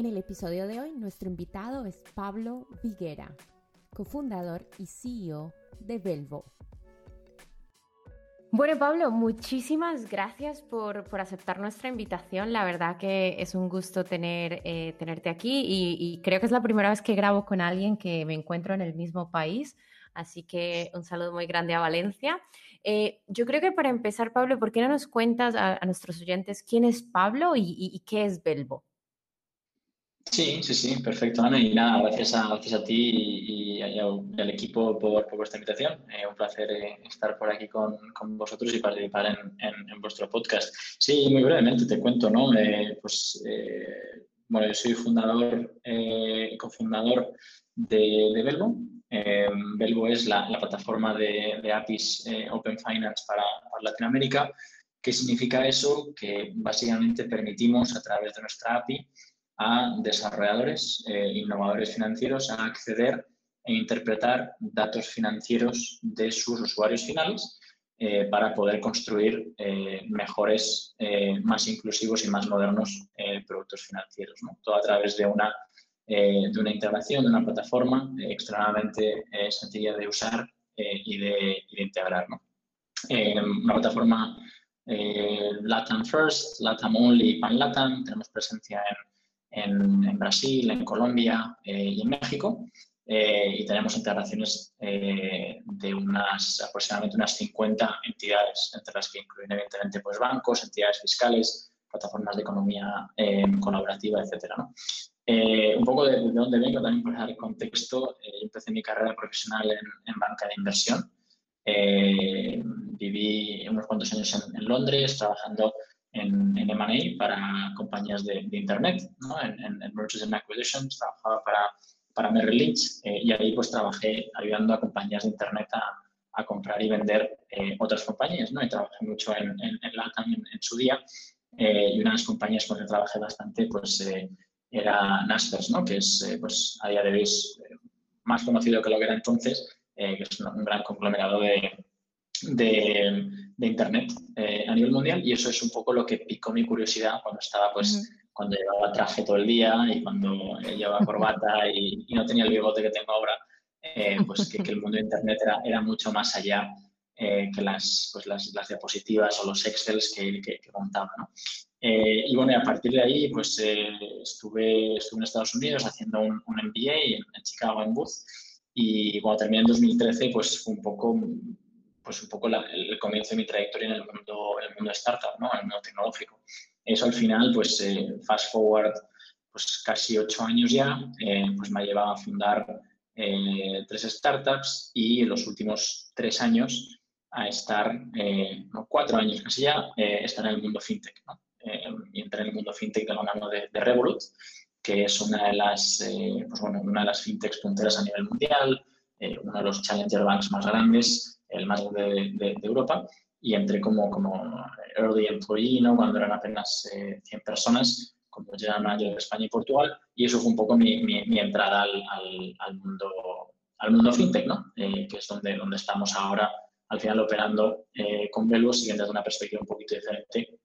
En el episodio de hoy, nuestro invitado es Pablo Viguera, cofundador y CEO de Velvo. Bueno, Pablo, muchísimas gracias por, aceptar nuestra invitación. La verdad que es un gusto tener, eh, tenerte aquí y, creo que es la primera vez que grabo con alguien que me encuentro en el mismo país. Así que un saludo muy grande a Valencia. Eh, yo creo que para empezar, Pablo, ¿por qué no nos cuentas a, nuestros oyentes quién es Pablo y, y qué es Velvo? Sí, sí, sí, perfecto, Ana. Y nada, gracias a, gracias a ti y, al equipo por, por vuestra invitación. Eh, un placer eh, estar por aquí con, con, vosotros y participar en, en, vuestro podcast. Sí, muy brevemente te cuento, ¿no? Eh, pues, bueno, yo soy fundador, cofundador de, de Velvo. Velvo es la, la plataforma de, APIs Open Finance para Latinoamérica. ¿Qué significa eso? Que básicamente permitimos a través de nuestra API a desarrolladores, eh, innovadores financieros a acceder e interpretar datos financieros de sus usuarios finales eh, para poder construir eh, mejores, más inclusivos y más modernos productos financieros. Todo a través de una, de una integración, de una plataforma extremadamente sencilla de usar y de, integrar. una plataforma LATAM First, LATAM Only, Pan LATAM. Tenemos presencia en en, Brasil, en Colombia eh, y en México. Eh, y tenemos integraciones eh, de unas aproximadamente unas 50 entidades, entre las que incluyen evidentemente pues, bancos, entidades fiscales, plataformas de economía colaborativa, etc. un poco de, dónde vengo también para dar contexto. yo empecé mi carrera profesional en, banca de inversión. viví unos cuantos años en, en Londres trabajando en, en M&A para compañías de, Internet, ¿no? en, en, Mergers and Acquisitions, trabajaba para, para Merrill Lynch eh, y ahí pues trabajé ayudando a compañías de Internet a, a comprar y vender eh, otras compañías, ¿no? Y trabajé mucho en, en, en LATAM en, su día eh, y una de las compañías con las que trabajé bastante pues era Naspers, ¿no? Que es pues a día de hoy más conocido que lo que era entonces, que es un gran conglomerado de, de, Internet eh, a nivel mundial y eso es un poco lo que picó mi curiosidad cuando estaba, pues, cuando llevaba traje todo el día y cuando llevaba corbata y, no tenía el bigote que tengo ahora, eh, pues que, el mundo de Internet era, era mucho más allá eh, que las, pues las, las, diapositivas o los Excels que, que, montaba. ¿no? y bueno, a partir de ahí, pues estuve, estuve en Estados Unidos haciendo un, un MBA en, en, Chicago, en Booth, y cuando terminé en 2013, pues fue un poco pues un poco el comienzo de mi trayectoria en el mundo, en el mundo startup, ¿no? en el mundo tecnológico. Eso al final, pues eh, fast forward, pues casi ocho años ya, eh, pues me ha llevado a fundar eh, tres startups y en los últimos tres años a estar, no, cuatro años casi ya, estar en el mundo fintech. ¿no? y entrar en el mundo fintech de la mano de, de Revolut, que es una de las, pues bueno, una de las fintechs punteras a nivel mundial, uno de los challenger banks más grandes el más grande de, Europa, y entré como, como early employee, ¿no? cuando eran apenas 100 eh, personas, como general manager de España y Portugal, y eso fue un poco mi, entrada al, al, mundo, al mundo fintech, ¿no? Eh, que es donde, donde estamos ahora, al final operando eh, con Velvo, siguiendo desde una perspectiva un poquito diferente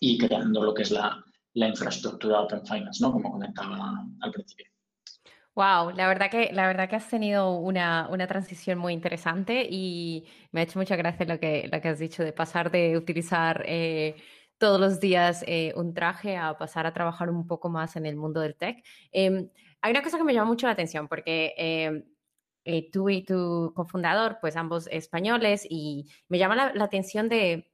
y creando lo que es la, la infraestructura Open Finance, ¿no? como comentaba al principio. Wow, la verdad que, la verdad que has tenido una, una, transición muy interesante y me ha hecho mucha gracia lo que, lo que has dicho de pasar de utilizar eh, todos los días eh, un traje a pasar a trabajar un poco más en el mundo del tech. Em, hay una cosa que me llama mucho la atención porque em, eh, tú y tu cofundador, pues ambos españoles, y me llama la, atención de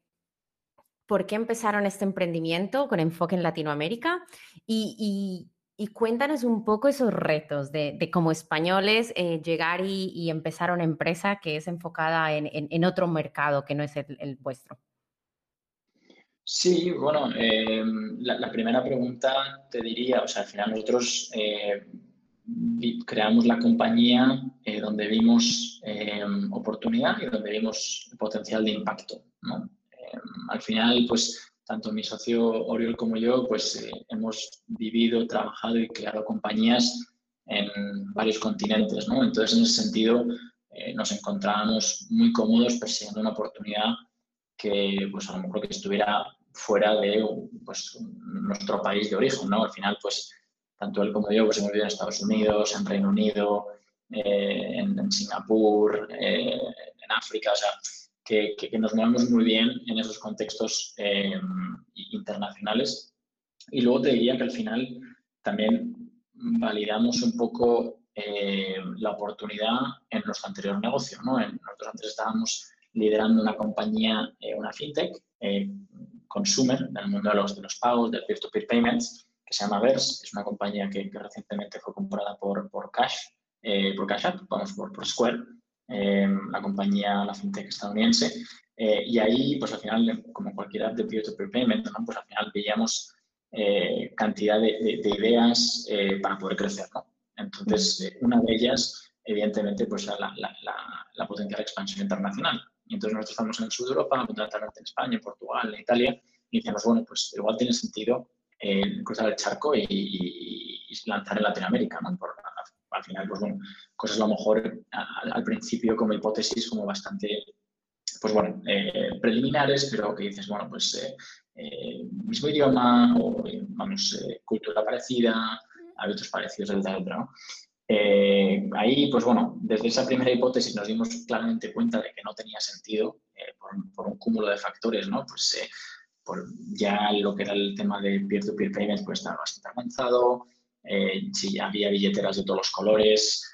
por qué empezaron este emprendimiento con enfoque en Latinoamérica y y cuéntanos un poco esos retos de, de como españoles eh, llegar y, empezar una empresa que es enfocada en, otro mercado que no es el, vuestro. Sí, bueno, eh, la, primera pregunta te diría, o sea, al final nosotros eh, creamos la compañía donde vimos oportunidad y donde vimos potencial de impacto. al final, pues tanto mi socio Oriol como yo, pues hemos vivido, trabajado y creado compañías en varios continentes, ¿no? Entonces, en ese sentido, eh, nos encontrábamos muy cómodos persiguiendo una oportunidad que, pues, a lo mejor que estuviera fuera de pues, nuestro país de origen, ¿no? Al final, pues, tanto él como yo, pues, hemos vivido en Estados Unidos, en Reino Unido, eh, en, Singapur, eh, en África, o sea, que, que, nos movemos muy bien en esos contextos internacionales. Y luego te diría que al final también validamos un poco eh, la oportunidad en nuestro anterior negocio. ¿no? nosotros antes estábamos liderando una compañía, eh, una fintech, eh, consumer, en el mundo de los, de los pagos, del peer-to-peer payments, que se llama Verse. Es una compañía que, recientemente fue comprada por, por Cash, por Cash App, vamos, por, por Square, la compañía, la fintech estadounidense. y ahí, pues al final, como cualquier app de peer-to-peer payments, pues al final veíamos eh, cantidad de, ideas eh, para poder crecer. ¿no? Entonces, eh, una de ellas, evidentemente, pues la, la, la, potencial expansión internacional. Y entonces nosotros estamos en de Europa, fundamentalmente en España, en Portugal, en Italia, y decíamos, bueno, pues igual tiene sentido cruzar el charco y, lanzar en Latinoamérica, ¿no? Por, al final, pues bueno, cosas a lo mejor al, principio como hipótesis como bastante, pues bueno, preliminares, pero que dices, bueno, pues eh, mismo idioma o, vamos, eh, cultura parecida, hábitos parecidos, etc. Eh, ahí, pues bueno, desde esa primera hipótesis nos dimos claramente cuenta de que no tenía sentido por, un cúmulo de factores, ¿no? Pues por ya lo que era el tema de peer-to-peer payments pues estaba bastante avanzado, si había billeteras de todos los colores,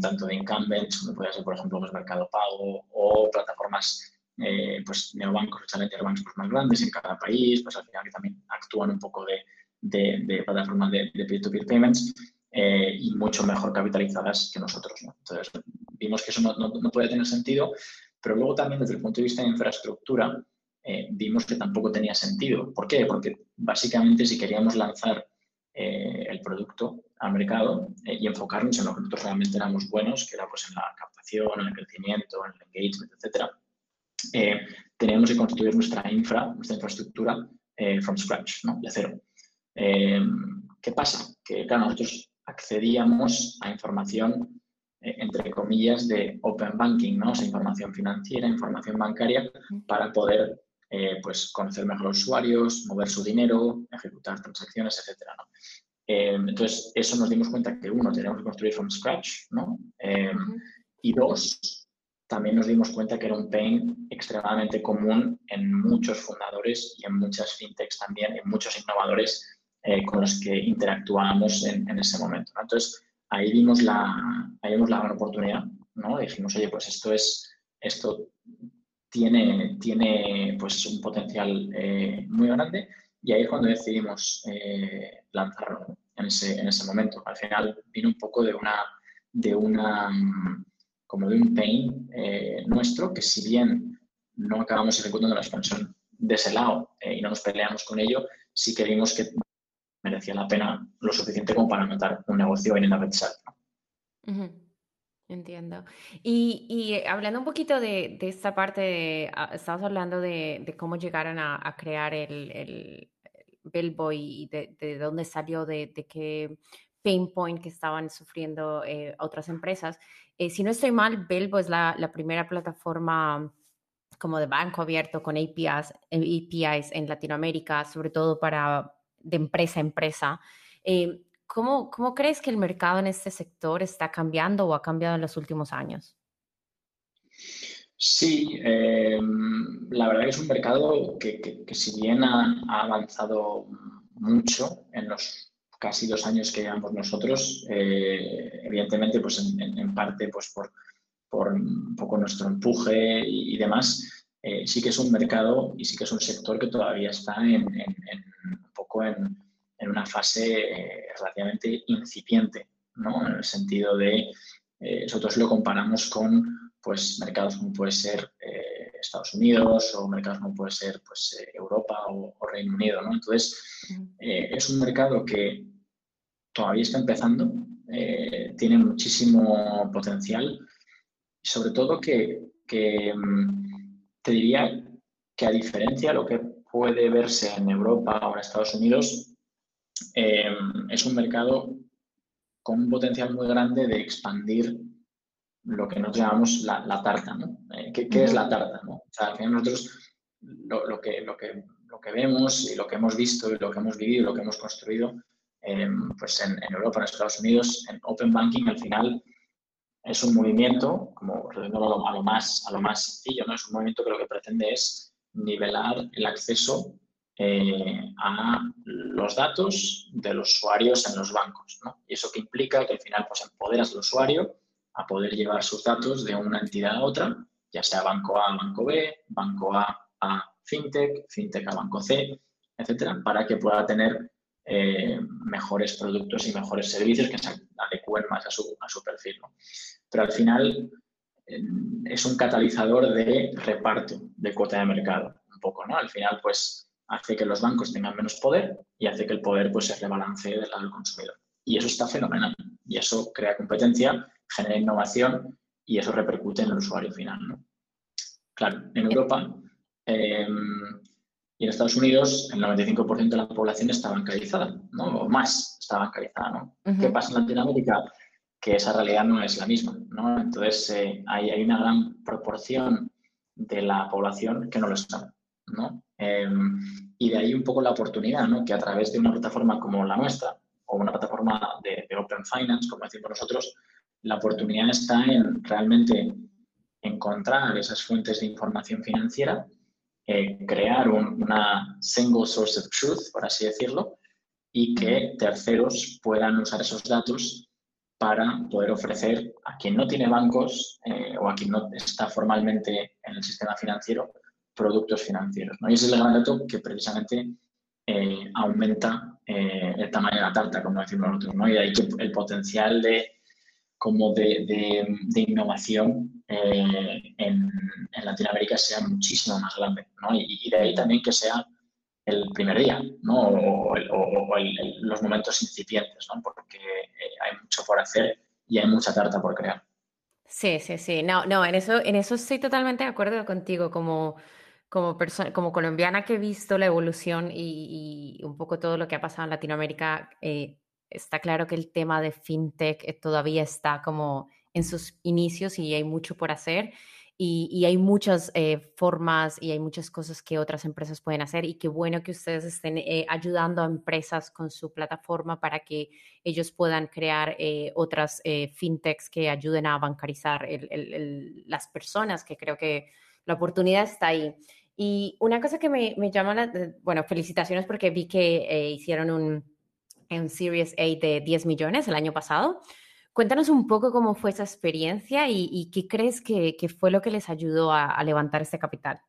tanto de incumbents como podía ser, por ejemplo, pues Mercado Pago o plataformas eh, pues neobancos, banks pues, más grandes en cada país, pues al final que también actúan un poco de, de, plataformas de, peer-to-peer payments eh, y mucho mejor capitalizadas que nosotros. Entonces, vimos que eso no, no, puede tener sentido, pero luego también desde el punto de vista de infraestructura, eh, vimos que tampoco tenía sentido. ¿Por qué? Porque básicamente si queríamos lanzar el producto al mercado y enfocarnos en lo que nosotros realmente éramos buenos, que era pues en la captación, en el crecimiento, en el engagement, etcétera, eh, tenemos que construir nuestra infra, nuestra infraestructura eh, from scratch, ¿no? de cero. Eh, ¿Qué pasa? Que, claro, nosotros accedíamos a información, entre comillas, de open banking, ¿no? O sea, información financiera, información bancaria, para poder pues, conocer mejor a los usuarios, mover su dinero, ejecutar transacciones, etc. ¿no? entonces, eso nos dimos cuenta que, uno, tenemos que construir from scratch, ¿no? Y dos, también nos dimos cuenta que era un pain extremadamente común en muchos fundadores y en muchas fintechs también, en muchos innovadores eh, con los que interactuábamos en, ese momento. Entonces, ahí vimos, la, ahí vimos la gran oportunidad, ¿no? dijimos, oye, pues esto es, esto tiene, tiene pues un potencial eh, muy grande y ahí es cuando decidimos eh, lanzarlo en ese, en ese momento. Al final vino un poco de una, de una como de un pain eh, nuestro, que si bien no acabamos ejecutando la expansión de ese lado eh, y no nos peleamos con ello, sí que vimos que merecía la pena lo suficiente como para montar un negocio en el pensar. Entiendo. Y, hablando un poquito de, esta parte, ah, estabas hablando de, cómo llegaron a, crear el, el, Bellboy y de, dónde salió, de, qué pain point que estaban sufriendo eh, otras empresas. Eh, si no estoy mal, Belbo es la, primera plataforma como de banco abierto con APIs, APIs en Latinoamérica, sobre todo para de empresa a empresa. Eh, ¿cómo, ¿Cómo crees que el mercado en este sector está cambiando o ha cambiado en los últimos años? Sí, la verdad que es un mercado que, si bien ha, avanzado mucho en los casi dos años que llevamos nosotros, eh, evidentemente, pues en, parte pues por, por, un poco nuestro empuje y, demás, eh, sí que es un mercado y sí que es un sector que todavía está en, un poco en, una fase eh, relativamente incipiente, ¿no? En el sentido de, nosotros lo comparamos con pues, mercados como puede ser Estados Unidos o mercados como puede ser pues, Europa o, Reino Unido. ¿no? Entonces, es un mercado que todavía está empezando, eh, tiene muchísimo potencial, sobre todo que, mm, te diría que a diferencia de lo que puede verse en Europa o en Estados Unidos, eh, es un mercado con un potencial muy grande de expandir lo que nosotros llamamos la, tarta, ¿no? Eh, ¿qué, es la tarta? ¿no? O sea, nosotros lo, que, lo, que, lo que vemos y lo que hemos visto y lo que hemos vivido y lo que hemos construido em, pues en, Europa, en Estados Unidos, en Open Banking al final es un movimiento, como a lo, a lo, más, a lo más sencillo, ¿no? es un movimiento que lo que pretende es nivelar el acceso eh, a los datos de los usuarios en los bancos. ¿no? Y eso que implica que al final pues, empoderas al usuario a poder llevar sus datos de una entidad a otra, ya sea banco A a banco B, banco A a fintech, fintech a banco C, etcétera, para que pueda tener eh, mejores productos y mejores servicios que se adecúen más a su, perfil. Pero al final eh, es un catalizador de reparto de cuota de mercado, un poco, ¿no? Al final, pues hace que los bancos tengan menos poder y hace que el poder pues se rebalancee del lado del consumidor. Y eso está fenomenal. Y eso crea competencia genera innovación y eso repercute en el usuario final. ¿no? Claro, en Europa em, y en Estados Unidos el 95% de la población está bancarizada, ¿no? o más está bancarizada. ¿no? ¿Qué pasa en Latinoamérica? Que esa realidad no es la misma. ¿no? Entonces eh, hay, hay, una gran proporción de la población que no lo está. ¿no? Em, y de ahí un poco la oportunidad, ¿no? que a través de una plataforma como la nuestra, o una plataforma de, Open Finance, como decimos nosotros, la oportunidad está en realmente encontrar esas fuentes de información financiera, eh, crear una single source of truth, por así decirlo, y que terceros puedan usar esos datos para poder ofrecer a quien no tiene bancos eh, o a quien no está formalmente en el sistema financiero productos financieros. Y ese es el gran reto que precisamente eh, aumenta el tamaño de la tarta, como decimos nosotros. ¿no? Y de ahí que el potencial de como de, innovación eh, en, Latinoamérica sea muchísimo más grande. Y, de ahí también que sea el primer día, ¿no? O, los momentos incipientes, ¿no? Porque eh, hay mucho por hacer y hay mucha tarta por crear. Sí, sí, sí. No, no, en eso, en eso estoy totalmente de acuerdo contigo. Como, como, persona, como colombiana que he visto la evolución y, un poco todo lo que ha pasado en Latinoamérica, eh, está claro que el tema de fintech eh, todavía está como en sus inicios y hay mucho por hacer. Y, hay muchas eh, formas y hay muchas cosas que otras empresas pueden hacer y qué bueno que ustedes estén eh, ayudando a empresas con su plataforma para que ellos puedan crear otras fintechs que ayuden a bancarizar las personas, que creo que la oportunidad está ahí. Y una cosa que me, me llama, la, bueno, felicitaciones porque vi que hicieron un, en Series A de 10 millones el año pasado. Cuéntanos un poco cómo fue esa experiencia y, qué crees que, fue lo que les ayudó a, levantar este capital.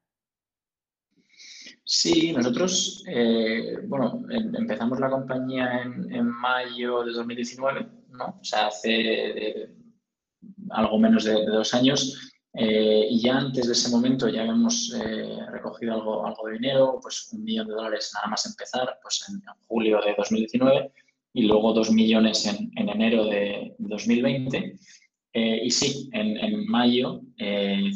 Sí, nosotros, eh, bueno, em, empezamos la compañía en, mayo de 2019, ¿no? O sea, hace algo menos de, dos años. Eh, y ya antes de ese momento ya habíamos eh, recogido algo, algo de dinero, pues un millón de dólares nada más empezar, pues en, julio de 2019 y luego dos millones en, en enero de 2020. Eh, y sí, en, en mayo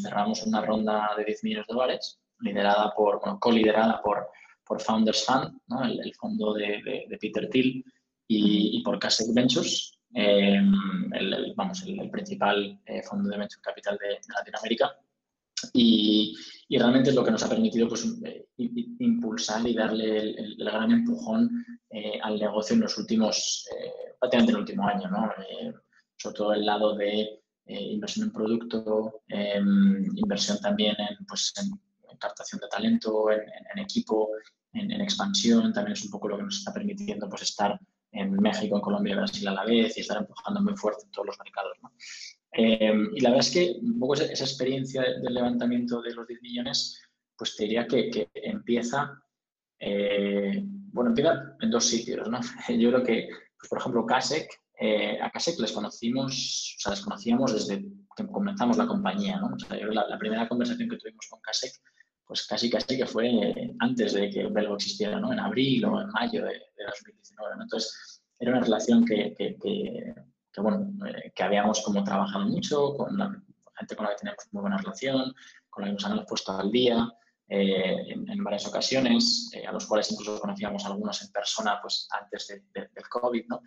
cerramos una ronda de 10 millones de dólares, liderada por, bueno, co-liderada por, por Founders Fund, ¿no? el, fondo de, de, Peter Thiel, y, y por Casec Ventures, Em, el, vamos, el, principal eh, fondo de venture capital de, Latinoamérica. Y, y, realmente es lo que nos ha permitido pues, eh, impulsar y darle el, gran empujón eh, al negocio en los últimos, prácticamente en el último año, ¿no? sobre todo el lado de inversión en producto, em, inversión también en, pues, en, captación de talento, en, en equipo, en, expansión, también es un poco lo que nos está permitiendo pues, estar en México, en Colombia y Brasil a la vez y estar empujando muy fuerte en todos los mercados. Eh, y la verdad es que un poco esa, experiencia del levantamiento de los 10 millones, pues te diría que, empieza, eh, bueno, empieza en dos sitios, ¿no? Yo creo que, pues, por ejemplo, Kasek, eh, a Kasek les conocimos, o sea, les conocíamos desde que comenzamos la compañía, ¿no? La primera conversación que tuvimos con Kasek pues casi casi que fue antes de que Belgo existiera, ¿no? En abril o en mayo de, 2019, Entonces, era una relación que, que bueno, eh, que habíamos como trabajado mucho, con la gente con la que teníamos muy buena relación, con la que nos habíamos puesto al día eh, en, varias ocasiones, a los cuales incluso conocíamos algunos en persona pues antes del COVID, ¿no?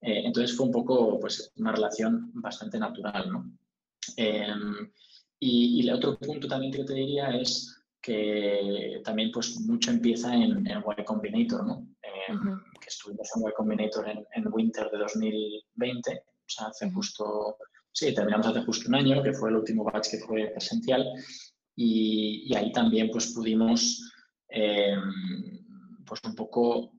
entonces fue un poco pues una relación bastante natural, ¿no? Em, y, y el otro punto también que te diría es que también pues mucho empieza en, en Y Combinator, ¿no? Eh, que estuvimos en Y Combinator en, en, Winter de 2020, o sea, hace justo, sí, terminamos hace justo un año, que fue el último batch que fue presencial, y, y ahí también pues pudimos, eh, pues un poco,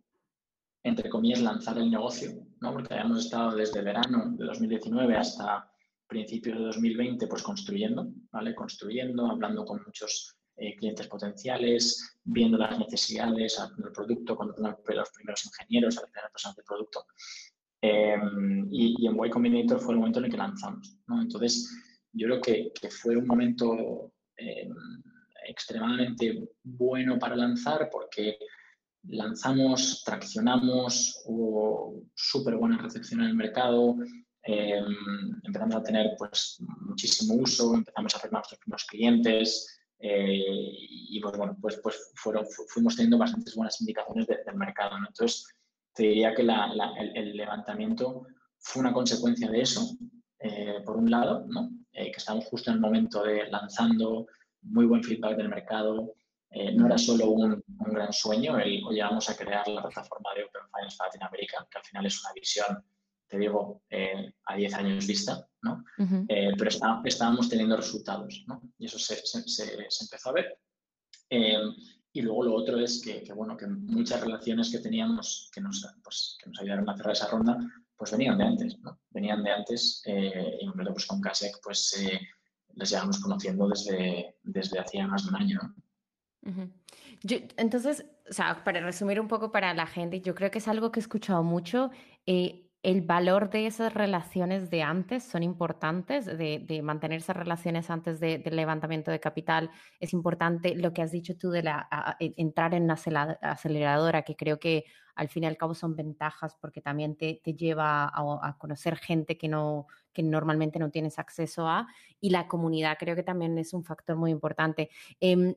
entre comillas, lanzar el negocio, ¿no? Porque habíamos estado desde verano de 2019 hasta principios de 2020 pues construyendo, ¿vale? Construyendo, hablando con muchos eh, clientes potenciales, viendo las necesidades del producto, cuando los primeros ingenieros, a las primeras personas del producto. Em, y, en Y Combinator fue el momento en el que lanzamos. Entonces, yo creo que, que fue un momento em, extremadamente bueno para lanzar porque lanzamos, traccionamos, hubo súper buena recepción en el mercado, em, empezamos a tener pues, muchísimo uso, empezamos a hacer nuestros primeros clientes, eh, y pues bueno, pues, pues fueron, fuimos teniendo bastantes buenas indicaciones del mercado. Entonces, te diría que el, levantamiento fue una consecuencia de eso, eh, por un lado. Eh, que estamos justo en el momento de lanzando, muy buen feedback del mercado. no era solo un, gran sueño el, oye, a crear la plataforma de Open Finance para Latinoamérica, que al final es una visión te digo, a 10 años vista, ¿no? Eh, pero estábamos teniendo resultados, ¿no? Y eso se, empezó a ver. Eh, y luego lo otro es que, bueno, que muchas relaciones que teníamos que nos, pues, que nos ayudaron a cerrar esa ronda, pues venían de antes, ¿no? Venían de antes y en pues con Kasek, pues les llevamos conociendo desde, desde hacía más de un año, ¿no? entonces, o sea, para resumir un poco para la gente, yo creo que es algo que he escuchado mucho el valor de esas relaciones de antes son importantes, de, mantener esas relaciones antes del levantamiento de capital. Es importante lo que has dicho tú de la, e, entrar en una aceleradora, que creo que al fin y al cabo son ventajas porque también te, lleva a, conocer gente que, no, que normalmente no tienes acceso a. Y la comunidad creo que también es un factor muy importante. Em,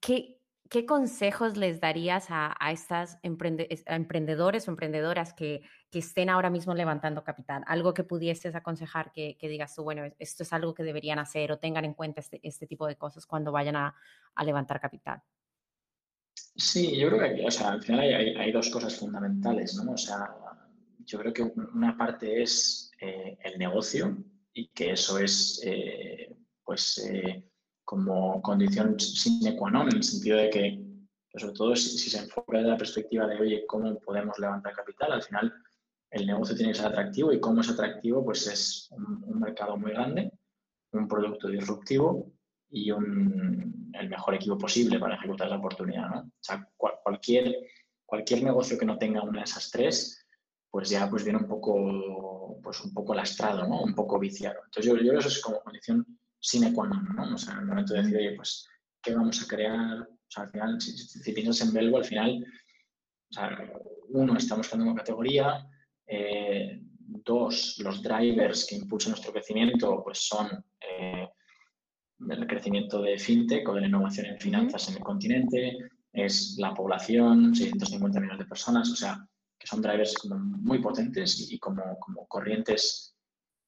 ¿qué, ¿qué consejos les darías a, estas emprendedores o emprendedoras que, estén ahora mismo levantando capital? Algo que pudieses aconsejar que, digas tú, bueno, esto es algo que deberían hacer o tengan en cuenta este, este tipo de cosas cuando vayan a, levantar capital. Sí, yo creo que o al final hay, dos cosas fundamentales, ¿no? O sea, yo creo que una parte es eh, el negocio y que eso es, eh, pues, eh, como condición sine qua non, en el sentido de que, sobre todo si, se enfoca desde la perspectiva de, oye, ¿cómo podemos levantar capital? Al final, el negocio tiene que ser atractivo y cómo es atractivo, pues es un, mercado muy grande, un producto disruptivo y un, el mejor equipo posible para ejecutar la oportunidad. ¿no? O sea, cualquier, cualquier negocio que no tenga una de esas tres, pues ya pues viene un poco, pues un poco lastrado, ¿no? un poco viciado. Entonces yo, yo eso es como condición sine qua non, ¿no? O sea, en el momento de decir, oye, pues, ¿qué vamos a crear? O sea, al final, si, piensas en Belgo, al final, o sea, uno, estamos creando una categoría, eh, dos, los drivers que impulsan nuestro crecimiento, pues son eh, el crecimiento de fintech o de la innovación en finanzas en el continente, es la población, 650 millones de personas, o sea, que son drivers como muy potentes y, como, como corrientes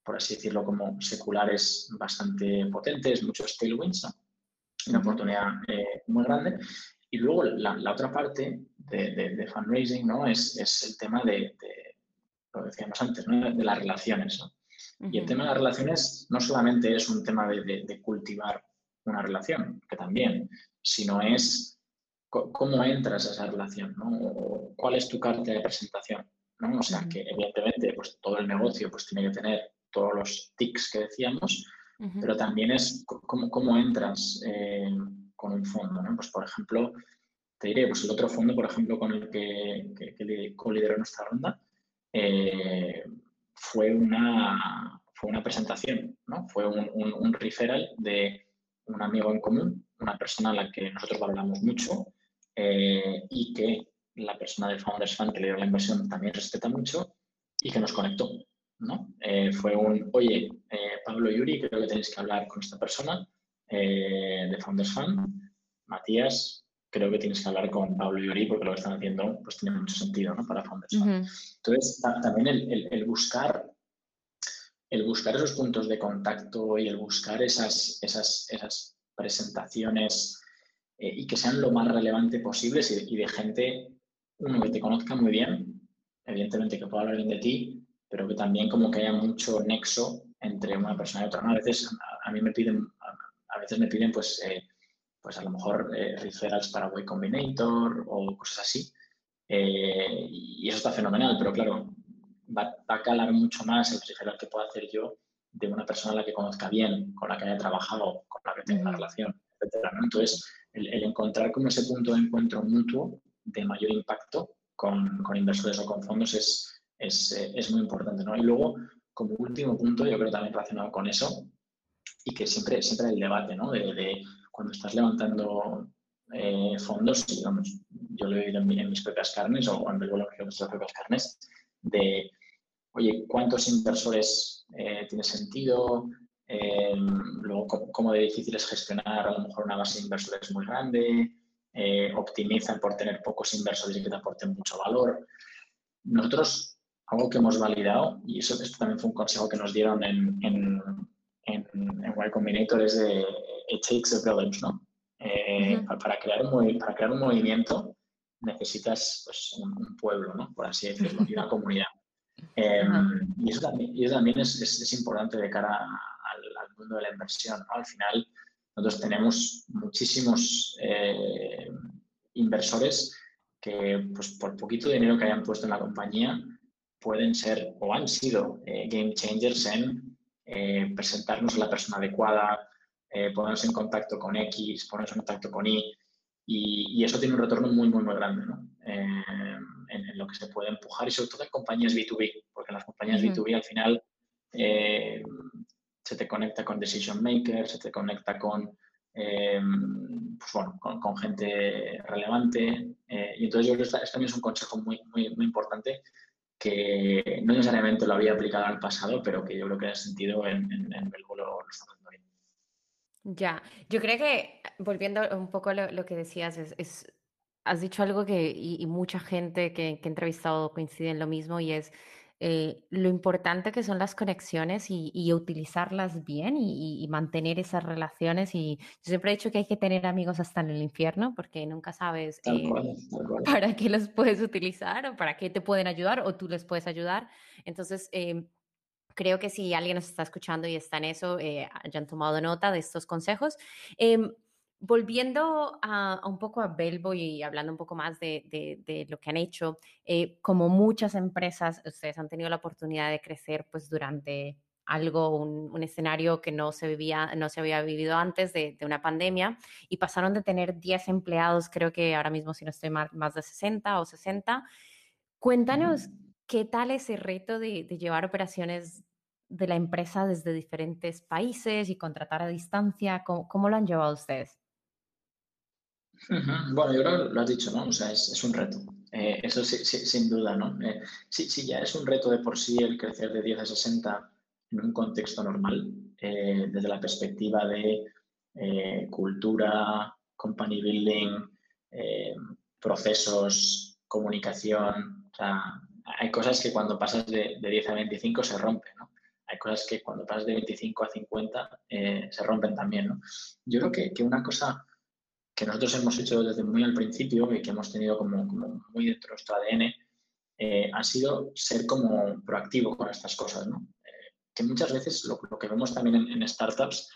por así decirlo, como seculares bastante potentes, muchos tailwinds, una oportunidad eh, muy grande. Y luego la, otra parte de, fundraising ¿no? es, el tema de, lo decíamos antes, ¿no? de las relaciones. Y el tema de las relaciones no solamente es un tema de, cultivar una relación, que también, sino es cómo entras a esa relación, ¿no? cuál es tu carta de presentación. ¿no? O sea, que evidentemente pues, todo el negocio pues, tiene que tener todos los tics que decíamos, pero también es cómo, cómo entras eh, con un fondo. ¿no? Pues, por ejemplo, te diré, pues el otro fondo, por ejemplo, con el que, que, que colideró nuestra ronda, eh, fue, una, fue una presentación, ¿no? fue un, un, referral de un amigo en común, una persona a la que nosotros valoramos mucho eh, y que la persona del Founders Fund que le dio la inversión también respeta mucho y que nos conectó. ¿No? fue un, oye, Pablo Yuri, creo que tenéis que hablar con esta persona de Founders Fund. Matías, creo que tienes que hablar con Pablo y Yuri porque lo que están haciendo pues tiene mucho sentido ¿no? para Founders Entonces, también el, buscar el buscar esos puntos de contacto y el buscar esas, esas, esas presentaciones eh, y que sean lo más relevante posible y, de gente, uno, que te conozca muy bien, evidentemente que pueda hablar bien de ti, pero que también como que haya mucho nexo entre una persona y otra. A veces a, mí me piden, a, veces me piden pues... Eh, pues a lo mejor eh, referrals para Way Combinator o cosas así. Eh, y eso está fenomenal, pero claro, va, a calar mucho más el referral que pueda hacer yo de una persona a la que conozca bien, con la que haya trabajado, con la que tenga una relación, etc. Entonces, el, encontrar como ese punto de encuentro mutuo de mayor impacto con, con inversores o con fondos es, es, eh, es, muy importante. ¿no? Y luego, como último punto, yo creo también relacionado con eso, y que siempre, siempre el debate, ¿no? de cuando estás levantando eh, fondos, digamos, yo lo he oído en, mis propias carnes o en el de nuestras propias carnes, de, oye, ¿cuántos inversores eh, tiene sentido? Eh, luego, ¿cómo, de difícil es gestionar a lo mejor una base de inversores muy grande? optimizan por tener pocos inversores y que te aporten mucho valor. Nosotros, algo que hemos validado, y eso esto también fue un consejo que nos dieron en, en, en, en Y Combinator, es de it takes a village, ¿no? Eh, para, crear un, para crear un movimiento necesitas pues, un, pueblo, ¿no? Por así decirlo, y una comunidad. Em, y, eso también, es, es, importante de cara al, mundo de la inversión. ¿no? Al final, nosotros tenemos muchísimos eh, inversores que, pues, por poquito dinero que hayan puesto en la compañía, pueden ser o han sido eh, game changers en presentarnos a la persona adecuada, eh, ponernos en contacto con X, ponernos en contacto con Y, y, eso tiene un retorno muy, muy, muy grande ¿no? Eh, en, lo que se puede empujar y sobre todo en compañías B2B, porque en las compañías B2B al final eh, se te conecta con decision makers, se te conecta con, pues bueno, con, gente relevante. y entonces yo creo que esto también es un consejo muy, muy, muy importante que no necesariamente lo había aplicado al pasado, pero que yo creo que ha sentido en, en, en lo, lo ya, yo creo que, volviendo un poco a lo, que decías, es, has dicho algo que, y, mucha gente que, que, he entrevistado coincide en lo mismo, y es eh, lo importante que son las conexiones y, utilizarlas bien y, mantener esas relaciones. Y yo siempre he dicho que hay que tener amigos hasta en el infierno, porque nunca sabes eh, para qué los puedes utilizar o para qué te pueden ayudar o tú les puedes ayudar. Entonces, eh, creo que si alguien nos está escuchando y está en eso, eh, hayan tomado nota de estos consejos. Volviendo a, un poco a Belbo y hablando un poco más de, lo que han hecho, eh, como muchas empresas, ustedes han tenido la oportunidad de crecer pues durante algo, un, escenario que no se, vivía, no se había vivido antes de, una pandemia y pasaron de tener 10 empleados, creo que ahora mismo si no estoy mal, más de 60 o 60. Cuéntanos ¿Qué tal ese reto de, llevar operaciones de la empresa desde diferentes países y contratar a distancia? ¿Cómo, lo han llevado ustedes? Bueno, yo creo que lo has dicho, ¿no? O sea, es, un reto. Eh, eso sí, sin duda, ¿no? Eh, sí, sí, ya es un reto de por sí el crecer de 10 a 60 en un contexto normal, eh, desde la perspectiva de cultura, company building, procesos, comunicación. O sea, hay cosas que cuando pasas de, 10 a 25 se rompen, ¿no? Hay cosas que cuando pasas de 25 a 50 eh, se rompen también, ¿no? Yo creo que, que, una cosa que nosotros hemos hecho desde muy al principio y que hemos tenido como, como muy dentro de nuestro ADN eh, ha sido ser como proactivo con estas cosas, ¿no? Eh, que muchas veces lo, lo, que vemos también en, startups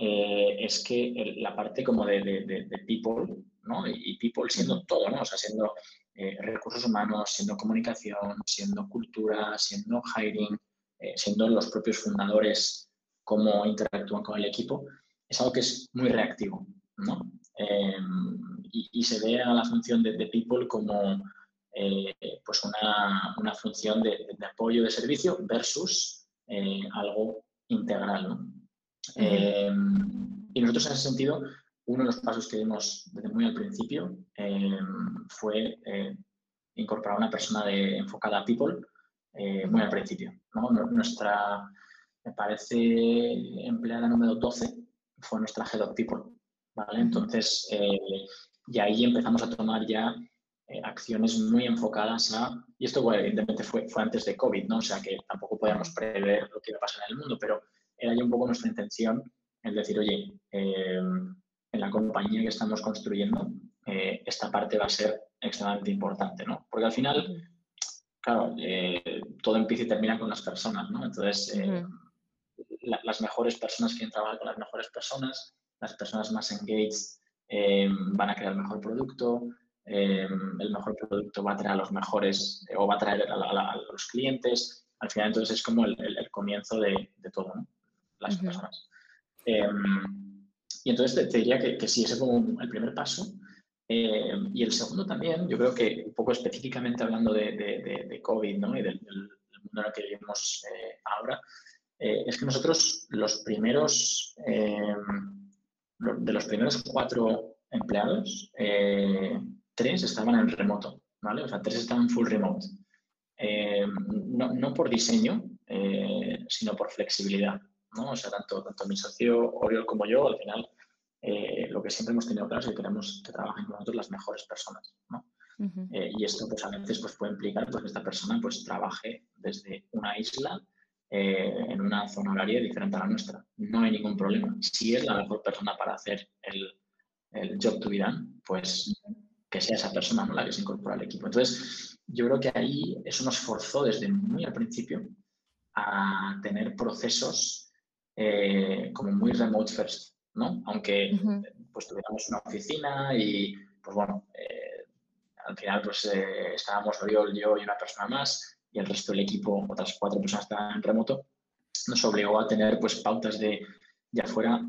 es que la parte como de, de, de, people, ¿no? Y, people siendo todo, ¿no? O sea, siendo eh, recursos humanos, siendo comunicación, siendo cultura, siendo hiring, eh, siendo los propios fundadores, cómo interactúan con el equipo, es algo que es muy reactivo, ¿no? Em, y, se ve a la función de, people como eh, pues una, función de, apoyo de servicio versus algo integral, ¿no? Em, y nosotros en ese sentido uno de los pasos que dimos desde muy al principio eh, fue eh, incorporar una persona de, enfocada a people muy al principio. Nuestra, me parece, empleada número 12 fue nuestra Head of People. ¿Vale? Entonces, y ahí empezamos a tomar ya eh, acciones muy enfocadas a, y esto evidentemente fue, fue antes de COVID, ¿no? O sea que tampoco podíamos prever lo que iba a pasar en el mundo, pero era ya un poco nuestra intención el decir, oye, eh, en la compañía que estamos construyendo, eh, esta parte va a ser extremadamente importante, ¿no? Porque al final, claro, todo empieza y termina con las personas, ¿no? Entonces, las mejores personas quieren trabajar con las mejores personas, las personas más engaged van a crear mejor producto, Em, el mejor producto va a traer a los mejores o va a traer a, los clientes. Al final, entonces es como el, comienzo de, todo, las personas. Em, y entonces te, diría que, sí, ese fue el primer paso. Em, y el segundo también, yo creo que un poco específicamente hablando de, COVID ¿no? y del, mundo en el que vivimos eh, ahora, eh, es que nosotros los primeros, de los primeros cuatro empleados, eh, tres estaban en remoto, ¿vale? O sea, tres estaban full remote. Eh, no, por diseño, eh, sino por flexibilidad, ¿no? O sea, tanto, tanto mi socio Oriol como yo, al final, lo que siempre hemos tenido claro es que queremos que trabajen con nosotros las mejores personas, ¿no? y esto, pues, a veces pues, puede implicar pues, que esta persona pues, trabaje desde una isla en una zona horaria diferente a la nuestra. No hay ningún problema. Si es la mejor persona para hacer el, el job to be done, pues que sea esa persona ¿no? la que se incorpora al equipo. Entonces, yo creo que ahí eso nos forzó desde muy al principio a tener procesos eh, como muy remote first, ¿no? Aunque pues tuviéramos una oficina y, pues bueno, eh, al final pues eh, estábamos Oriol, yo y una persona más y el resto del equipo, otras cuatro personas estaban en remoto, nos obligó a tener pues pautas de, de afuera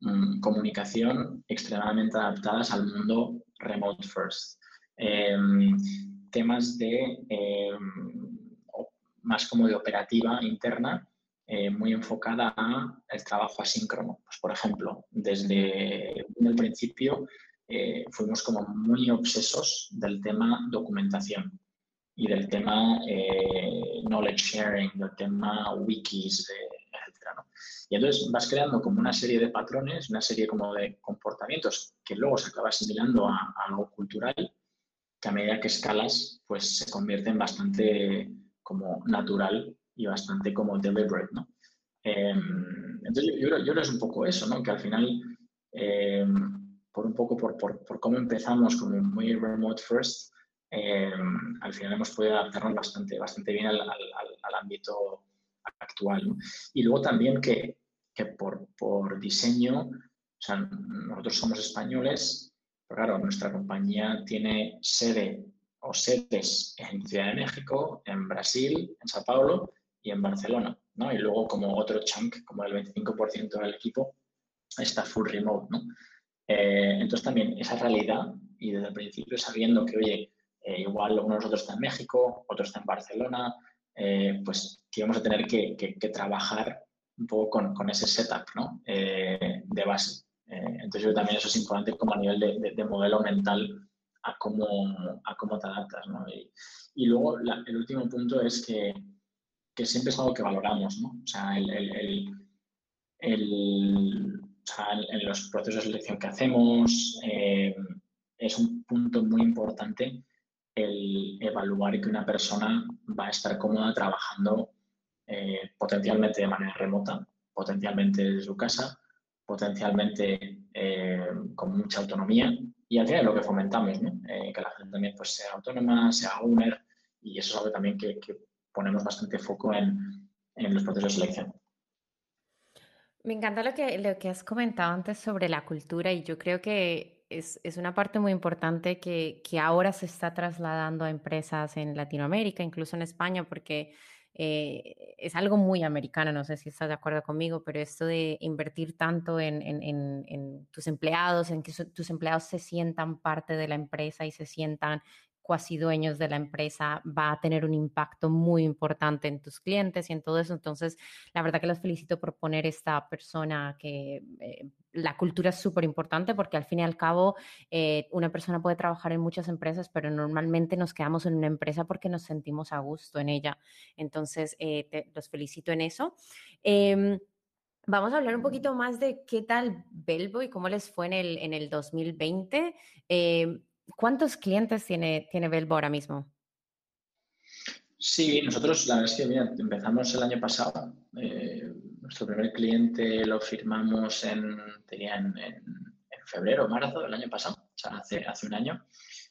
mm, comunicación extremadamente adaptadas al mundo remote first. Em, temas de em, más como de operativa interna, eh, muy enfocada al trabajo asíncrono. Pues, por ejemplo, desde el principio eh, fuimos como muy obsesos del tema documentación y del tema eh, knowledge sharing, del tema wikis, y entonces vas creando como una serie de patrones, una serie como de comportamientos que luego se acaba asimilando a, algo cultural, que a medida que escalas, pues se convierte en bastante como natural y bastante como deliberate, ¿no? Em, entonces yo, creo que es un poco eso, ¿no? Que al final, em, por un poco por, por, cómo empezamos como muy remote first, em, al final hemos podido adaptarnos bastante, bastante bien al, al, al ámbito actual. Y luego también que, que por, por, diseño, o sea, nosotros somos españoles, pero claro, nuestra compañía tiene sede o sedes en Ciudad de México, en Brasil, en Sao Paulo y en Barcelona, ¿no? Y luego como otro chunk, como el 25% del equipo, está full remote, ¿no? Eh, entonces también esa realidad y desde el principio sabiendo que, oye, eh, igual uno de nosotros está en México, otro está en Barcelona, eh, pues que vamos a tener que, trabajar un poco con, ese setup ¿no? Eh, de base. Eh, entonces, yo también eso es importante como a nivel de, modelo mental a cómo, a cómo te adaptas. ¿no? Y, luego el último punto es que, que, siempre es algo que valoramos. ¿no? O sea, el, el, el, en los procesos de selección que hacemos es un punto muy importante el evaluar que una persona va a estar cómoda trabajando eh, potencialmente de manera remota, potencialmente desde su casa, potencialmente eh, con mucha autonomía y al final lo que fomentamos, eh, que la gente también pues, sea autónoma, sea owner y eso es algo también que, ponemos bastante foco en, en, los procesos de selección. Me encanta lo que, lo que has comentado antes sobre la cultura y yo creo que es, una parte muy importante que, ahora se está trasladando a empresas en Latinoamérica, incluso en España, porque eh, es algo muy americano, no sé si estás de acuerdo conmigo, pero esto de invertir tanto en, tus empleados, en que tus empleados se sientan parte de la empresa y se sientan cuasi dueños de la empresa va a tener un impacto muy importante en tus clientes y en todo eso. Entonces, la verdad que los felicito por poner esta persona que eh, la cultura es súper importante porque al fin y al cabo eh, una persona puede trabajar en muchas empresas, pero normalmente nos quedamos en una empresa porque nos sentimos a gusto en ella. Entonces, eh, los felicito en eso. Em, vamos a hablar un poquito más de qué tal Belbo y cómo les fue en el, en el 2020. ¿Cuántos clientes tiene, tiene Belbo ahora mismo? Sí, nosotros la verdad es que empezamos el año pasado. Eh, nuestro primer cliente lo firmamos en, en, en, febrero, marzo del año pasado, o sea, hace, hace un año.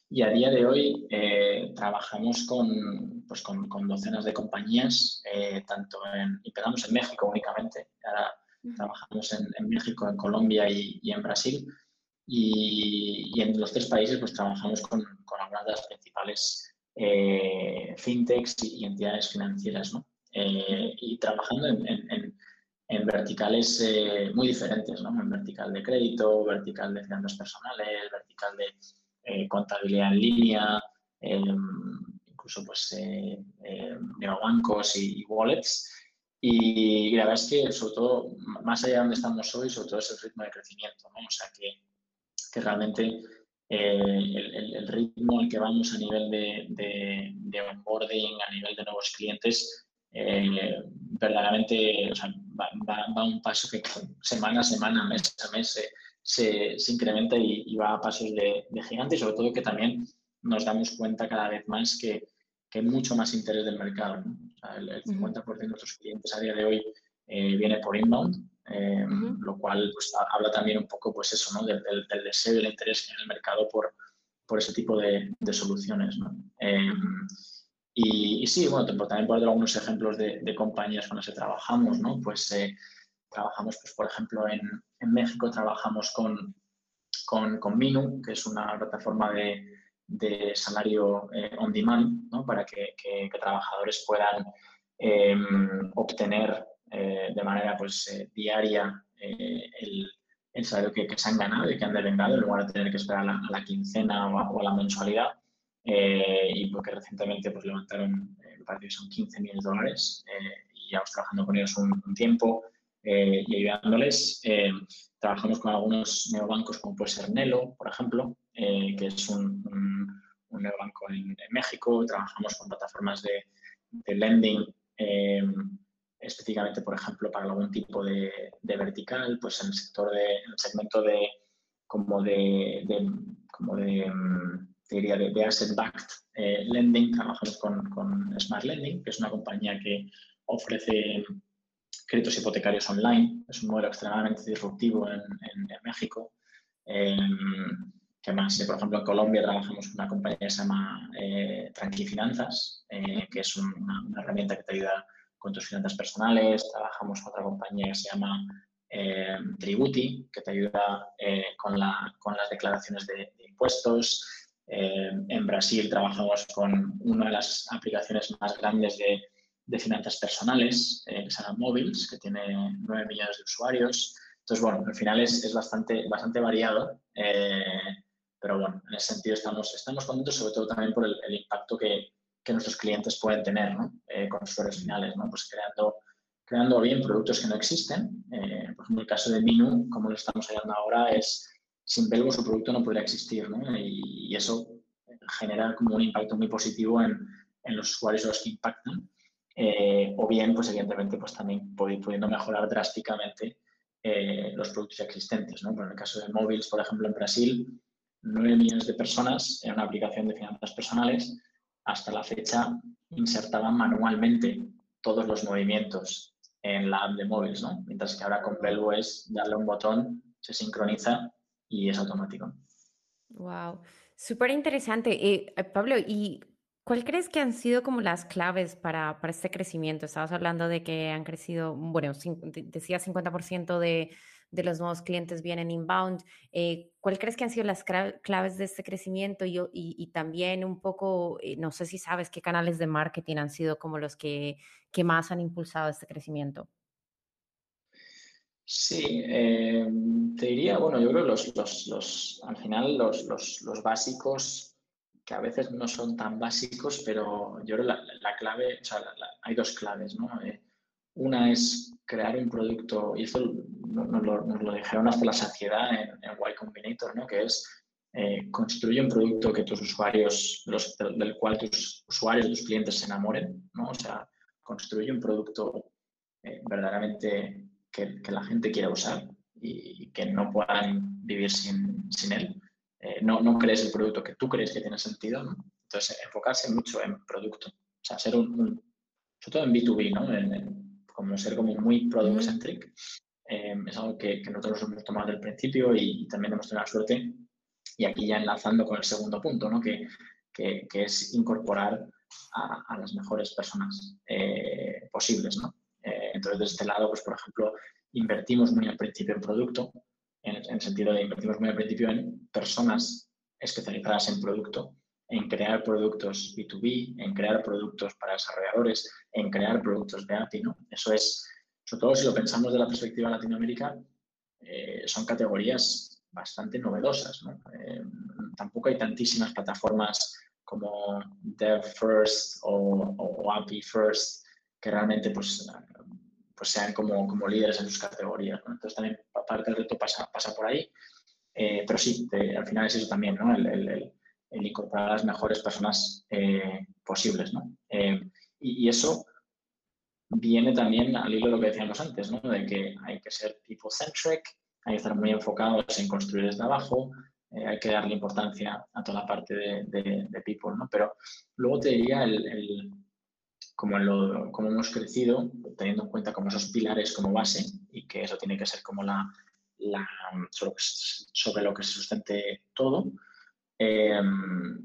Y a día de hoy eh, trabajamos con, pues con, docenas de compañías, eh, tanto en, empezamos en México únicamente, ahora trabajamos en, en, México, en Colombia y, y en Brasil. Y, en los tres países pues trabajamos con, con algunas de las principales eh, fintechs y, entidades financieras, ¿no? Eh, y trabajando en, en, en verticales eh, muy diferentes, ¿no? En vertical de crédito, vertical de finanzas personales, vertical de contabilidad en línea, incluso pues neobancos y, y wallets. Y, y, la verdad es que, sobre todo, más allá de donde estamos hoy, sobre todo es el ritmo de crecimiento, ¿no? O sea, que que realmente eh, el, ritmo al que vamos a nivel de, de, onboarding, a nivel de nuevos clientes, eh, verdaderamente va, un paso que semana a semana, mes a mes se, se, incrementa y, va a pasos de, gigante y sobre todo que también nos damos cuenta cada vez más que, que hay mucho más interés del mercado. el, 50% de nuestros clientes a día de hoy eh, viene por inbound eh, lo cual pues, habla también un poco pues eso, ¿no? del, deseo y el interés que hay en el mercado por, por ese tipo de, soluciones. ¿no? Eh, y, sí, bueno, también puedo dar algunos ejemplos de, compañías con las que trabajamos, ¿no? Pues eh, trabajamos, pues, por ejemplo, en, en México trabajamos con, con, con, Minu, que es una plataforma de, de salario on demand, ¿no? Para que, que, que trabajadores puedan obtener eh, de manera pues, eh, diaria eh, el, el, salario que, se han ganado y que han devengado, en lugar de tener que esperar a la, quincena o a, la mensualidad. y porque recientemente pues, levantaron, me parece que son 15 mil dólares y llevamos trabajando con ellos un, tiempo y ayudándoles. trabajamos con algunos neobancos como puede ser Nelo, por ejemplo, que es un, un, neobanco en, México. Trabajamos con plataformas de, de lending específicamente, por ejemplo, para algún tipo de, vertical, pues en el sector de, en el segmento de como de, como de, mm, diría, de, asset-backed eh, lending, trabajamos con, con, Smart Lending, que es una compañía que ofrece créditos hipotecarios online. Es un modelo extremadamente disruptivo en, en, México. Em, que más, por ejemplo, en Colombia trabajamos con una compañía que se llama eh, Finanzas, eh, que es una, herramienta que te ayuda con tus finanzas personales, trabajamos con otra compañía que se llama eh, Tributi, que te ayuda eh, con, la, con, las declaraciones de, impuestos. Eh, en Brasil trabajamos con una de las aplicaciones más grandes de, de finanzas personales, que se llama Móviles, que tiene 9 millones de usuarios. Entonces, bueno, al final es, es bastante, bastante variado, pero bueno, en ese sentido estamos, estamos contentos, sobre todo también por el, el impacto que, que nuestros clientes pueden tener ¿no? eh, con usuarios finales, ¿no? pues creando, creando bien productos que no existen. Eh, por ejemplo, el caso de Minu, como lo estamos hablando ahora, es sin Belbo su producto no podría existir ¿no? Y, eso genera como un impacto muy positivo en, en los usuarios los que impactan. Eh, o bien, pues evidentemente, pues también pudiendo mejorar drásticamente eh, los productos existentes. ¿no? Pero en el caso de móviles, por ejemplo, en Brasil, 9 millones de personas en una aplicación de finanzas personales hasta la fecha insertaban manualmente todos los movimientos en la app de móviles, ¿no? Mientras que ahora con Belvo es darle un botón, se sincroniza y es automático. Wow, súper interesante. Eh, Pablo, ¿y cuál crees que han sido como las claves para, para este crecimiento? Estabas hablando de que han crecido, bueno, decía 50% de de los nuevos clientes vienen inbound. Eh, ¿Cuál crees que han sido las claves de este crecimiento? Y, y, también un poco, eh, no sé si sabes qué canales de marketing han sido como los que, que más han impulsado este crecimiento. Sí, eh, te diría, bueno, yo creo los, los, los, al final los, los, básicos que a veces no son tan básicos, pero yo creo que la, clave, o sea, hay dos claves, ¿no? Eh, una es crear un producto, y esto nos lo, dijeron hasta la saciedad en, en Y Combinator, ¿no? Que es eh, construye un producto que tus usuarios, los, del cual tus usuarios, tus clientes se enamoren, ¿no? O sea, construye un producto eh, verdaderamente que, que, la gente quiera usar y, que no puedan vivir sin, sin él. Eh, no, no, crees el producto que tú crees que tiene sentido, ¿no? Entonces, enfocarse mucho en producto. O sea, ser un, sobre todo en B2B, ¿no? Como ser como muy product-centric. es algo que, que, nosotros hemos tomado desde el principio y, también hemos tenido la suerte y aquí ya enlazando con el segundo punto, ¿no? que, que, es incorporar a, las mejores personas eh, posibles. ¿no? Eh, entonces, de este lado, pues, por ejemplo, invertimos muy al principio en producto, en, el sentido de invertimos muy al principio en personas especializadas en producto, en crear productos B2B, en crear productos para desarrolladores, en crear productos de API. ¿no? Eso es, sobre todo si lo pensamos de la perspectiva de Latinoamérica, eh, son categorías bastante novedosas. ¿no? Eh, tampoco hay tantísimas plataformas como Dev First o, API First que realmente pues, pues sean como, como líderes en sus categorías. ¿no? Entonces también parte del reto pasa, pasa por ahí. Eh, pero sí, al final es eso también, ¿no? el, el, el incorporar a las mejores personas eh, posibles. ¿no? y, y, eso viene también al hilo de lo que decíamos antes, ¿no? de que hay que ser people-centric, hay que estar muy enfocados en construir desde abajo, eh, hay que darle importancia a toda la parte de, people, ¿no? Pero luego te diría el, como, lo, como hemos crecido, teniendo en cuenta como esos pilares como base y que eso tiene que ser como la, la sobre, lo que se sustente todo. Eh,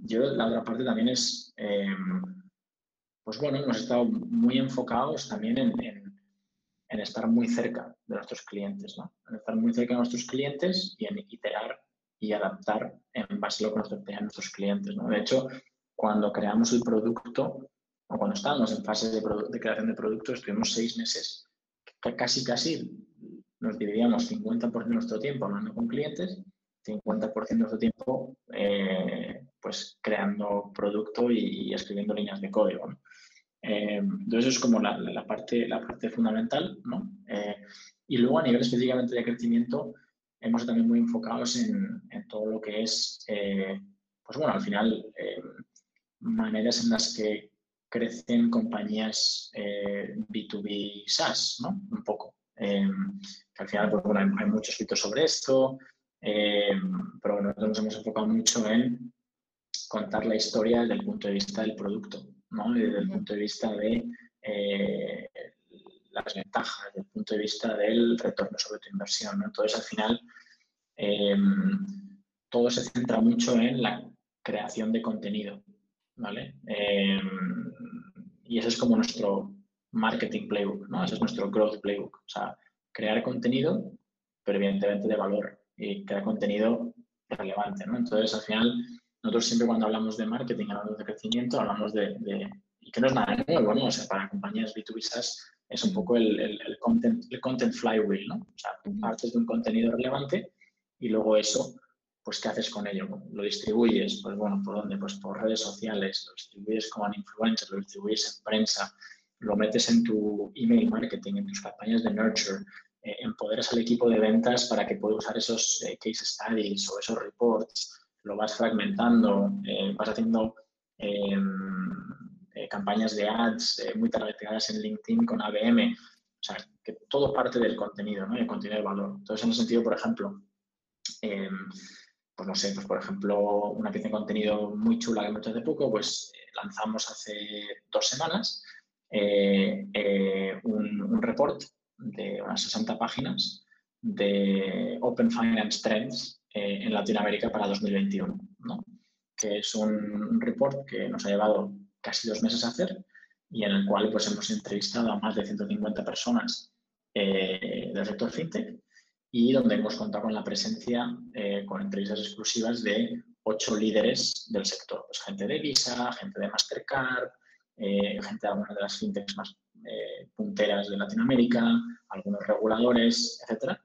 yo la otra parte también es, eh, pues bueno, hemos estado muy enfocados también en en estar muy cerca de nuestros clientes, ¿no? En estar muy cerca de nuestros clientes y en iterar y adaptar en base a lo que nos piden nuestros clientes, ¿no? De hecho, cuando creamos el producto o cuando estábamos en fase de, de creación de producto, estuvimos seis meses que casi, casi nos dividíamos 50% de nuestro tiempo hablando con clientes, 50% de nuestro tiempo eh, pues creando producto y, escribiendo líneas de código. Eh, entonces, es como la, parte, la parte fundamental, ¿no? Eh, y luego, a nivel específicamente de crecimiento, hemos también muy enfocados en, todo lo que es, pues bueno, al final, maneras en las que crecen compañías B2B SaaS, ¿no? Un poco. al final, pues bueno, hay, muchos escritos sobre esto, pero nosotros nos hemos enfocado mucho en contar la historia desde el punto de vista del producto, desde el punto de vista de eh, las ventajas, desde el punto de vista del retorno sobre tu inversión. Entonces, al final, em, todo se centra mucho en la creación de contenido. ¿vale? Em, y ese es como nuestro marketing playbook, ¿no? ese es nuestro growth playbook. O sea, crear contenido, pero evidentemente de valor y crear contenido relevante. ¿no? Entonces, al final, nosotros siempre cuando hablamos de marketing, hablamos de crecimiento, hablamos de, y que no es nada nuevo, ¿no? O sea, para compañías B2B SaaS es un poco el, el, content, el content flywheel, ¿no? O sea, partes de un contenido relevante y luego eso, pues, ¿qué haces con ello? ¿Lo distribuyes? Pues, bueno, ¿por dónde? Pues por redes sociales, lo distribuyes como un influencer, lo distribuyes en prensa, lo metes en tu email marketing, en tus campañas de nurture, eh, empoderas al equipo de ventas para que pueda usar esos eh, case studies o esos reports, lo vas fragmentando, eh, vas haciendo em, campañas de ads muy targetadas en LinkedIn con ABM. O sea, que todo parte del contenido, ¿no? el contenido de valor. Entonces, en ese sentido, por ejemplo, em, pues no sé, pues por ejemplo, una pieza de contenido muy chula que hemos hecho hace poco, pues lanzamos hace dos semanas un, un report de unas 60 páginas de Open Finance Trends eh, en Latinoamérica para 2021, ¿no? que es un report que nos ha llevado casi dos meses a hacer y en el cual pues, hemos entrevistado a más de 150 personas eh, del sector fintech y donde hemos contado con la presencia, eh, con entrevistas exclusivas de ocho líderes del sector, pues, gente de Visa, gente de Mastercard, gente de algunas de las fintechs más punteras de Latinoamérica, algunos reguladores, etcétera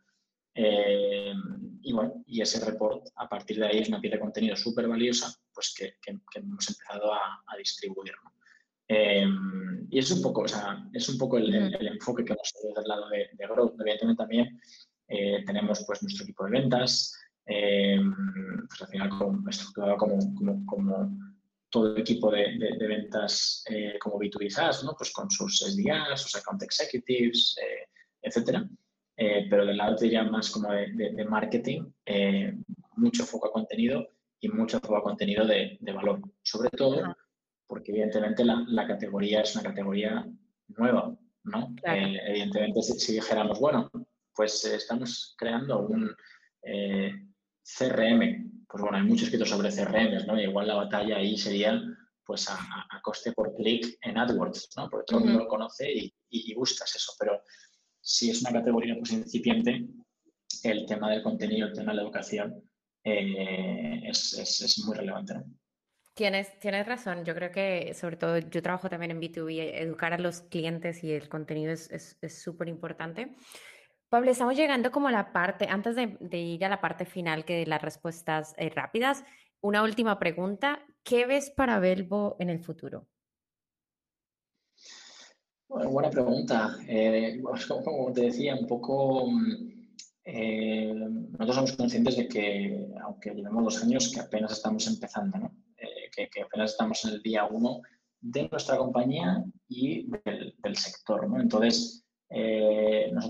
Eh, y bueno, y ese report, a partir de ahí, es una pieza de contenido súper valiosa, pues que, hemos empezado a, distribuir. Eh, y es un poco, o sea, es un poco el, enfoque que hemos tenido del lado de, de Growth. Evidentemente también eh, tenemos pues nuestro equipo de ventas, pues al final estructurado como, como, como, todo el equipo de, de, ventas como B2B SaaS, ¿no? Pues con sus SDRs, sus account executives, etcétera. Eh, pero del lado diría más como de, marketing, eh, mucho foco a contenido y mucho foco a contenido de, valor. Sobre todo porque evidentemente la, categoría es una categoría nueva, ¿no? Eh, evidentemente si, dijéramos, bueno, pues estamos creando un CRM, pues bueno, hay mucho escrito sobre CRM, ¿no? igual la batalla ahí sería pues a, coste por clic en AdWords, ¿no? Porque todo el mundo lo conoce y, y buscas eso, pero si es una categoría pues, incipiente, el tema del contenido, el tema de la educación eh, es, muy relevante. Tienes, tienes razón, yo creo que sobre todo yo trabajo también en B2B, educar a los clientes y el contenido es súper importante. Pablo, estamos llegando como a la parte, antes de, ir a la parte final que de las respuestas eh, rápidas, una última pregunta, ¿qué ves para Belbo en el futuro? buena pregunta. Eh, como te decía, un poco eh, nosotros somos conscientes de que, aunque llevamos dos años, que apenas estamos empezando, ¿no? Que, apenas estamos en el día uno de nuestra compañía y del, sector. ¿no? Entonces,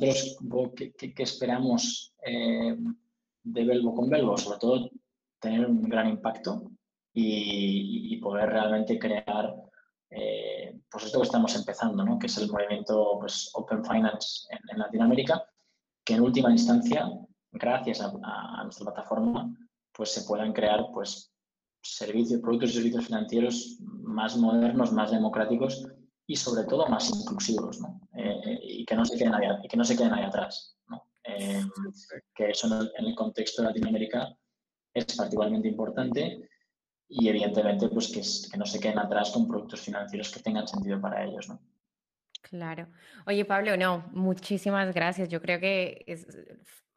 nosotros, ¿qué, esperamos de Belbo con Belbo? Sobre todo, tener un gran impacto y, poder realmente crear eh, pues esto que estamos empezando, ¿no? que es el movimiento pues, Open Finance en, Latinoamérica, que en última instancia, gracias a, nuestra plataforma, pues se puedan crear pues, servicios, productos y servicios financieros más modernos, más democráticos y sobre todo más inclusivos, ¿no? Eh, y que no se queden ahí, y que no se queden ahí atrás. ¿no? Eh, que eso en el contexto de Latinoamérica es particularmente importante y evidentemente pues que, no se queden atrás con productos financieros que tengan sentido para ellos, ¿no? Claro. Oye, Pablo, no, muchísimas gracias. Yo creo que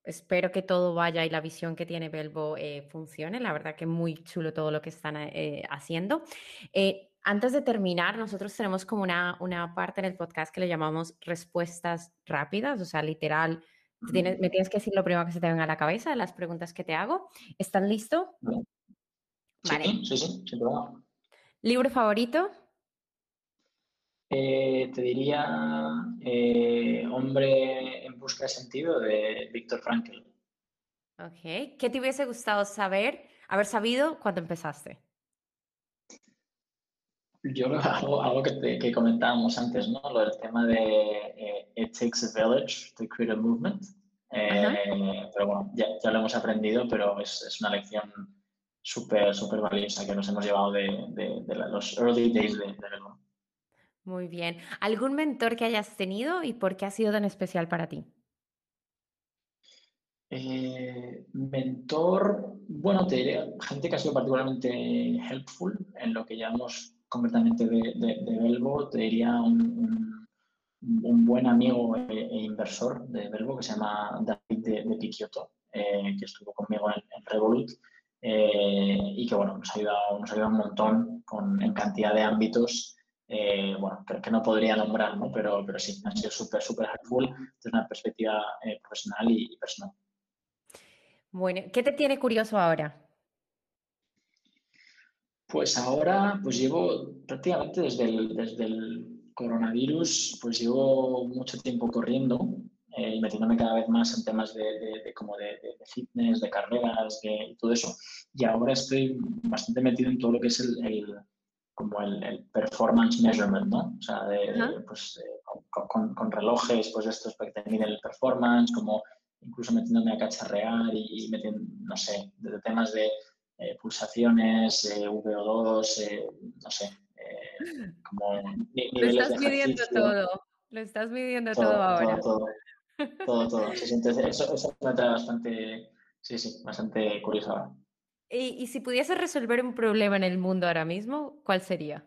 espero que todo vaya y la visión que tiene Belbo eh, funcione. La verdad que muy chulo todo lo que están eh, haciendo. Eh, antes de terminar, nosotros tenemos como una, una parte en el podcast que le llamamos respuestas rápidas, o sea, literal. me tienes que decir lo primero que se te venga a la cabeza de las preguntas que te hago. ¿Están listos? Sí, sí, sí, sin problema. ¿Libro favorito? Eh, te diría eh, Hombre en busca de sentido de Víctor Frankl. Ok. ¿Qué te hubiese gustado saber, haber sabido cuando empezaste? Yo algo, algo que, que, comentábamos antes, ¿no? Lo del tema de eh, It takes a village to create a movement. pero bueno, ya, ya, lo hemos aprendido, pero es, es una lección súper, súper valiosa que nos hemos llevado de, de, los early days de, de Muy bien. ¿Algún mentor que hayas tenido y por qué ha sido tan especial para ti? Eh, mentor, bueno, te diré, gente que ha sido particularmente helpful en lo que llamamos concretamente de, de, te diría un, buen amigo e, e, inversor de Belbo que se llama David de, Piquioto, eh, que estuvo conmigo en, Revolut eh, y que bueno, nos ha ayudado, nos ha ayudado un montón con, en cantidad de ámbitos. Eh, bueno, que no podría nombrar, ¿no? Pero, pero sí, ha sido súper, súper helpful desde una perspectiva eh, profesional y, personal. Bueno, ¿qué te tiene curioso ahora? Pues ahora, pues llevo prácticamente desde el, desde el coronavirus, pues llevo mucho tiempo corriendo eh, metiéndome cada vez más en temas de, como de, fitness, de carreras y todo eso. Y ahora estoy bastante metido en todo lo que es el, como el, performance measurement, ¿no? O sea, pues, eh, con, relojes, pues estos para que te miden el performance, como incluso metiéndome a cacharrear y, metiendo, no sé, de temas de eh, pulsaciones, VO2, no sé, como Lo estás midiendo todo, lo estás midiendo todo, ahora. Todo, todo. eso, eso me trae bastante, sí, sí, bastante curioso ahora. ¿Y, y si pudiese resolver un problema en el mundo ahora mismo, cuál sería?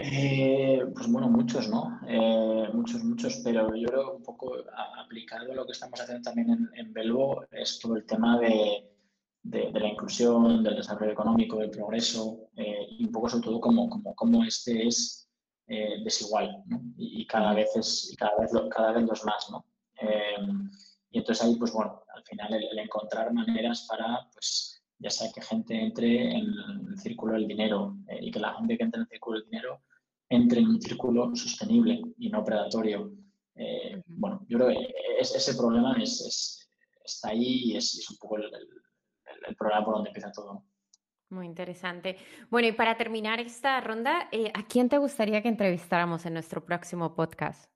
Eh, pues bueno, muchos, ¿no? Eh, muchos, muchos, pero yo creo un poco aplicado a lo que estamos haciendo también en, en Belvo es todo el tema de, de, la inclusión, del desarrollo económico, del progreso eh, y un poco sobre todo cómo, como, este es desigual ¿no? y, cada vez es y cada vez, cada vez los más, ¿no? y entonces ahí, pues bueno, al final el encontrar maneras para, pues, ya sea que gente entre en el círculo del dinero eh, y que la gente que entre en el círculo del dinero entre en un círculo sostenible y no predatorio. Eh, bueno, yo creo que ese problema es, está ahí y es, un poco el, problema por donde empieza todo. Muy interesante. Bueno, y para terminar esta ronda, eh, ¿a quién te gustaría que entrevistáramos en nuestro próximo podcast?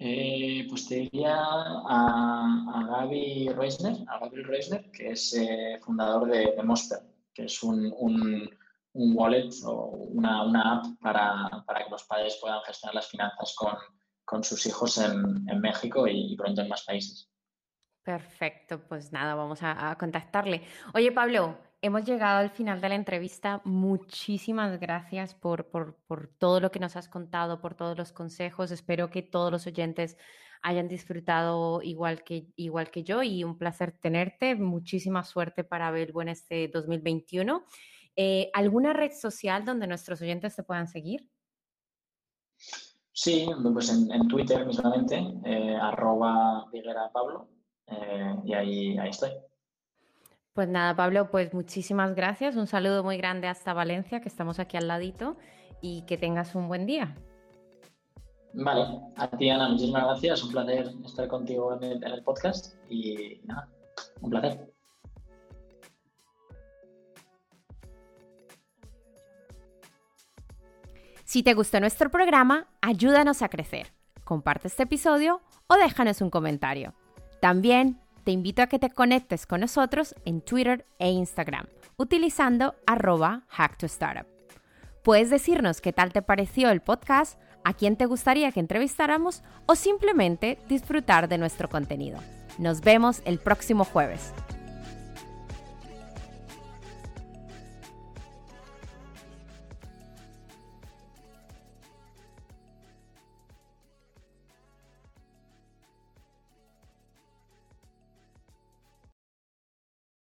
Eh, pues te diría a, a Gaby Reisner, a Gabriel Reisner, que es eh, fundador de, de, Mosper, que es un, un, un wallet o una, una app para, para, que los padres puedan gestionar las finanzas con, con sus hijos en, en México y, y, pronto en más países. Perfecto, pues nada, vamos a, contactarle. Oye, Pablo, hemos llegado al final de la entrevista. Muchísimas gracias por, por, por, todo lo que nos has contado, por todos los consejos. Espero que todos los oyentes hayan disfrutado igual que, igual que yo y un placer tenerte. Muchísima suerte para Belbo en este 2021. Eh, ¿Alguna red social donde nuestros oyentes te puedan seguir? Sí, pues en, en Twitter mismamente, eh, arroba Pablo, eh, y ahí, ahí estoy. Pues nada, Pablo, pues muchísimas gracias. Un saludo muy grande hasta Valencia, que estamos aquí al ladito, y que tengas un buen día. Vale, a ti Ana, muchísimas gracias. Un placer estar contigo en el, podcast y nada, un placer. Si te gustó nuestro programa, ayúdanos a crecer. Comparte este episodio o déjanos un comentario. También te invito a que te conectes con nosotros en Twitter e Instagram utilizando arroba hacktostartup. Puedes decirnos qué tal te pareció el podcast, a quién te gustaría que entrevistáramos o simplemente disfrutar de nuestro contenido. Nos vemos el próximo jueves.